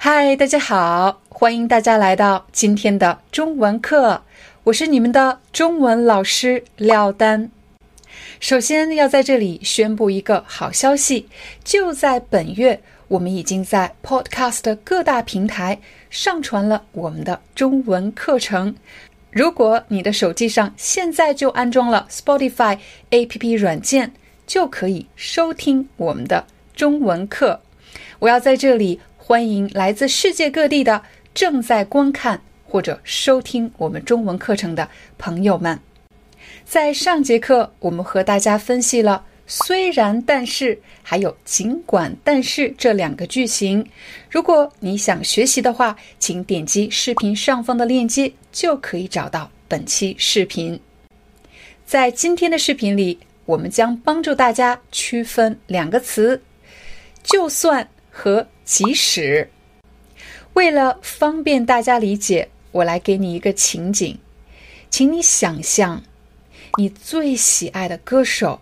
嗨，大家好，欢迎大家来到今天的中文课，我是你们的中文老师廖丹。首先要在这里宣布一个好消息，就在本月，我们已经在 Podcast 各大平台上传了我们的中文课程。如果你的手机上现在就安装了 Spotify APP 软件，就可以收听我们的中文课。我要在这里。欢迎来自世界各地的正在观看或者收听我们中文课程的朋友们。在上节课，我们和大家分析了“虽然”“但是”还有“尽管”“但是”这两个句型。如果你想学习的话，请点击视频上方的链接，就可以找到本期视频。在今天的视频里，我们将帮助大家区分两个词：就算和。即使为了方便大家理解，我来给你一个情景，请你想象，你最喜爱的歌手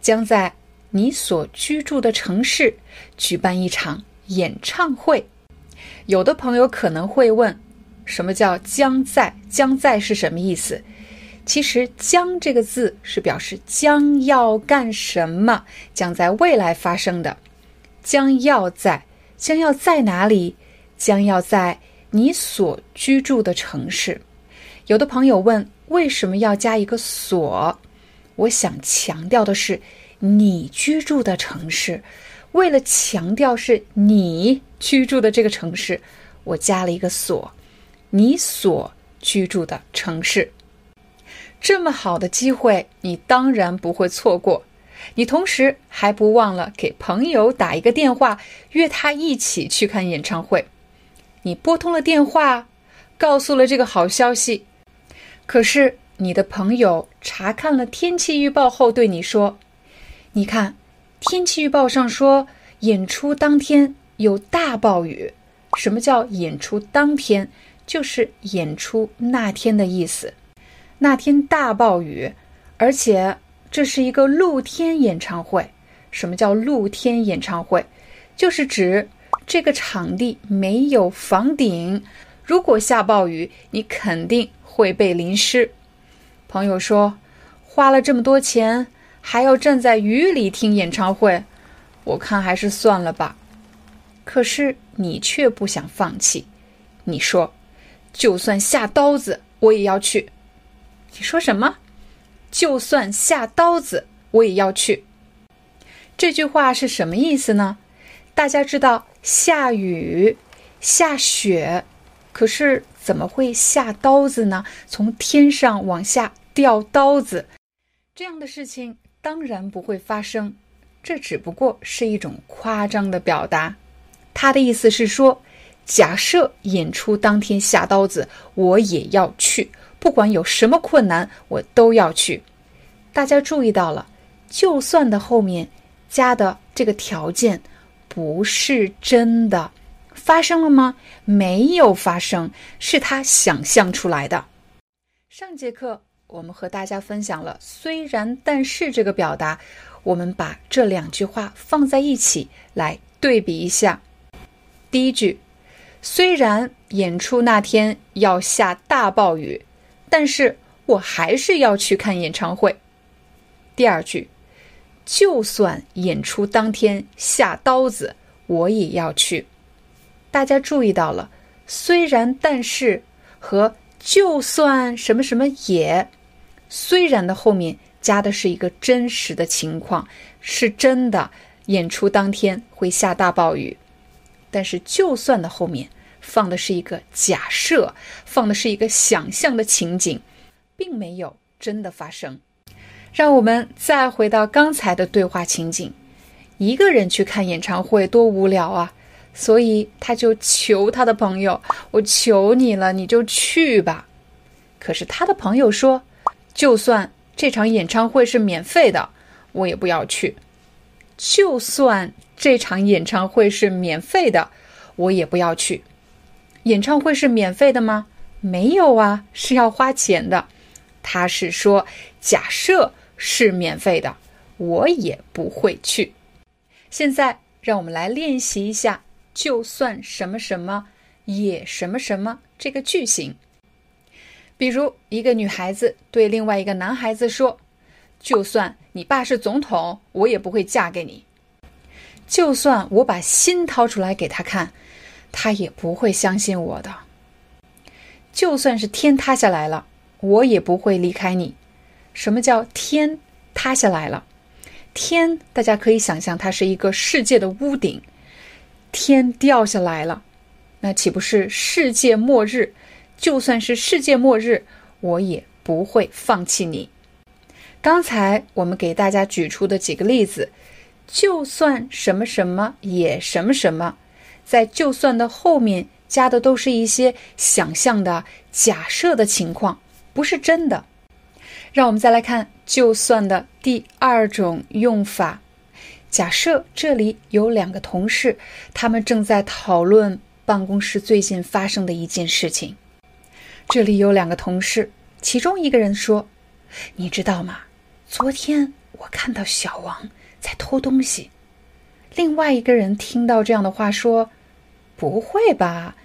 将在你所居住的城市举办一场演唱会。有的朋友可能会问，什么叫将在？将在是什么意思？其实“将”这个字是表示将要干什么，将在未来发生的，将要在。将要在哪里？将要在你所居住的城市。有的朋友问，为什么要加一个所？我想强调的是你居住的城市。为了强调是你居住的这个城市，我加了一个所。你所居住的城市，这么好的机会，你当然不会错过。你同时还不忘了给朋友打一个电话，约他一起去看演唱会。你拨通了电话，告诉了这个好消息。可是你的朋友查看了天气预报后对你说：“你看，天气预报上说演出当天有大暴雨。什么叫演出当天？就是演出那天的意思。那天大暴雨，而且……”这是一个露天演唱会。什么叫露天演唱会？就是指这个场地没有房顶，如果下暴雨，你肯定会被淋湿。朋友说，花了这么多钱，还要站在雨里听演唱会，我看还是算了吧。可是你却不想放弃，你说，就算下刀子，我也要去。你说什么？就算下刀子，我也要去。这句话是什么意思呢？大家知道下雨、下雪，可是怎么会下刀子呢？从天上往下掉刀子，这样的事情当然不会发生。这只不过是一种夸张的表达。他的意思是说，假设演出当天下刀子，我也要去。不管有什么困难，我都要去。大家注意到了，就算的后面加的这个条件不是真的，发生了吗？没有发生，是他想象出来的。上节课我们和大家分享了“虽然但是”这个表达，我们把这两句话放在一起来对比一下。第一句，虽然演出那天要下大暴雨。但是我还是要去看演唱会。第二句，就算演出当天下刀子，我也要去。大家注意到了，虽然但是和就算什么什么也，虽然的后面加的是一个真实的情况，是真的演出当天会下大暴雨，但是就算的后面。放的是一个假设，放的是一个想象的情景，并没有真的发生。让我们再回到刚才的对话情景：一个人去看演唱会多无聊啊！所以他就求他的朋友：“我求你了，你就去吧。”可是他的朋友说：“就算这场演唱会是免费的，我也不要去。就算这场演唱会是免费的，我也不要去。演唱会是免费的吗？没有啊，是要花钱的。他是说，假设是免费的，我也不会去。现在让我们来练习一下。”就算什么什么也什么什么这个句型，比如一个女孩子对另外一个男孩子说：“就算你爸是总统，我也不会嫁给你。就算我把心掏出来给他看，他也不会相信我的。就算是天塌下来了，我也不会离开你。什么叫天塌下来了？天，大家可以想象，它是一个世界的屋顶。”天掉下来了，那岂不是世界末日？就算是世界末日，我也不会放弃你。刚才我们给大家举出的几个例子，就算什么什么也什么什么，在就算的后面加的都是一些想象的、假设的情况，不是真的。让我们再来看就算的第二种用法。假设这里有两个同事，他们正在讨论办公室最近发生的一件事情。这里有两个同事，其中一个人说：“你知道吗？昨天我看到小王在偷东西。”另外一个人听到这样的话说：“不会吧，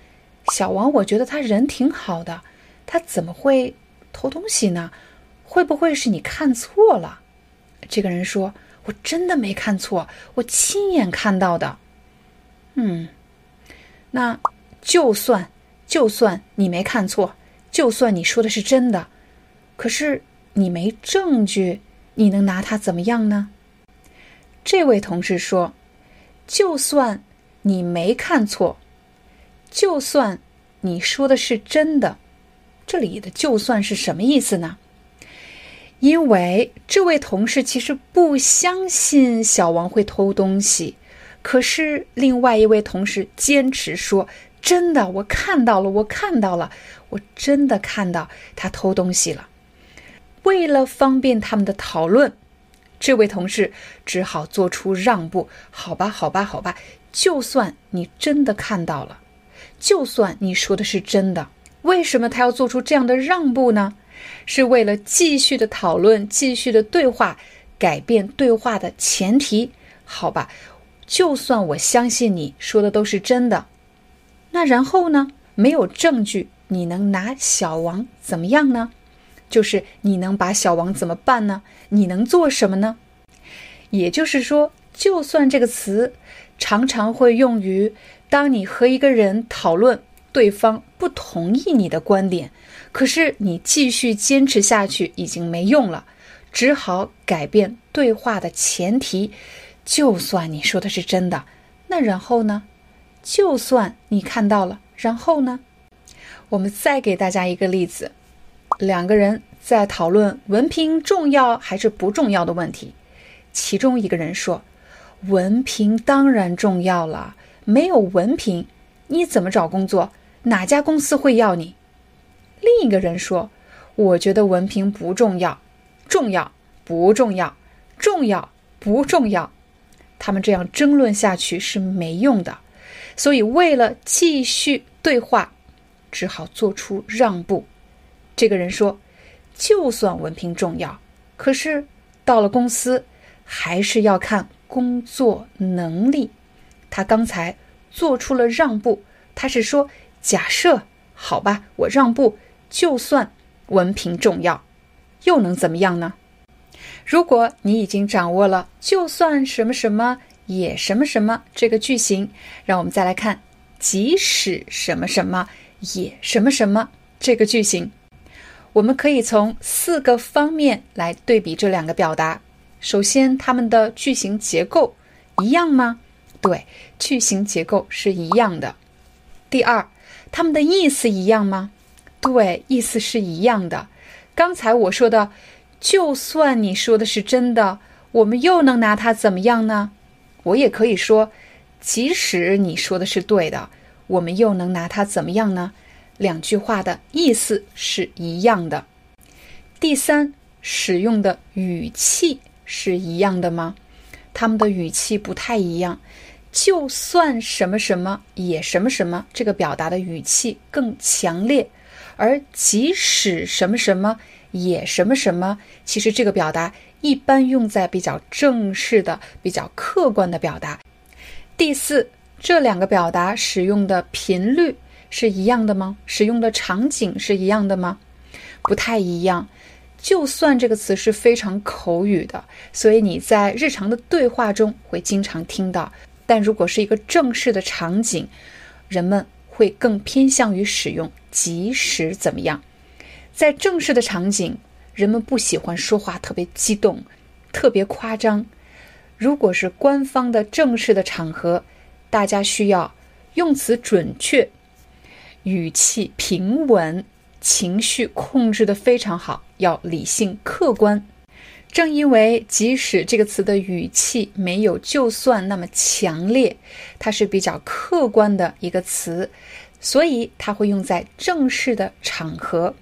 小王，我觉得他人挺好的，他怎么会偷东西呢？会不会是你看错了？”这个人说。我真的没看错，我亲眼看到的。嗯，那就算就算你没看错，就算你说的是真的，可是你没证据，你能拿他怎么样呢？这位同事说：“就算你没看错，就算你说的是真的，这里的‘就算是’什么意思呢？”因为这位同事其实不相信小王会偷东西，可是另外一位同事坚持说：“真的，我看到了，我看到了，我真的看到他偷东西了。”为了方便他们的讨论，这位同事只好做出让步：“好吧，好吧，好吧，就算你真的看到了，就算你说的是真的，为什么他要做出这样的让步呢？”是为了继续的讨论、继续的对话，改变对话的前提，好吧？就算我相信你说的都是真的，那然后呢？没有证据，你能拿小王怎么样呢？就是你能把小王怎么办呢？你能做什么呢？也就是说，就算这个词常常会用于当你和一个人讨论。对方不同意你的观点，可是你继续坚持下去已经没用了，只好改变对话的前提。就算你说的是真的，那然后呢？就算你看到了，然后呢？我们再给大家一个例子：两个人在讨论文凭重要还是不重要的问题，其中一个人说：“文凭当然重要了，没有文凭，你怎么找工作？”哪家公司会要你？另一个人说：“我觉得文凭不重要，重要不重要，重要不重要。”他们这样争论下去是没用的，所以为了继续对话，只好做出让步。这个人说：“就算文凭重要，可是到了公司还是要看工作能力。”他刚才做出了让步，他是说。假设好吧，我让步，就算文凭重要，又能怎么样呢？如果你已经掌握了“就算什么什么也什么什么”这个句型，让我们再来看“即使什么什么也什么什么”这个句型。我们可以从四个方面来对比这两个表达。首先，它们的句型结构一样吗？对，句型结构是一样的。第二。它们的意思一样吗？对，意思是一样的。刚才我说的，就算你说的是真的，我们又能拿它怎么样呢？我也可以说，即使你说的是对的，我们又能拿它怎么样呢？两句话的意思是一样的。第三，使用的语气是一样的吗？他们的语气不太一样。就算什么什么也什么什么，这个表达的语气更强烈；而即使什么什么也什么什么，其实这个表达一般用在比较正式的、比较客观的表达。第四，这两个表达使用的频率是一样的吗？使用的场景是一样的吗？不太一样。就算这个词是非常口语的，所以你在日常的对话中会经常听到。但如果是一个正式的场景，人们会更偏向于使用“即使怎么样”。在正式的场景，人们不喜欢说话特别激动、特别夸张。如果是官方的正式的场合，大家需要用词准确，语气平稳，情绪控制的非常好，要理性客观。正因为即使这个词的语气没有就算那么强烈，它是比较客观的一个词，所以它会用在正式的场合。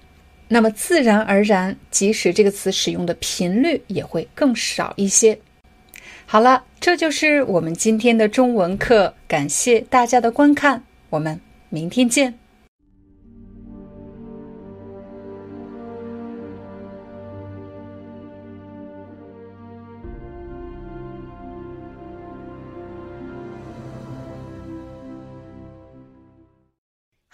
那么自然而然，即使这个词使用的频率也会更少一些。好了，这就是我们今天的中文课。感谢大家的观看，我们明天见。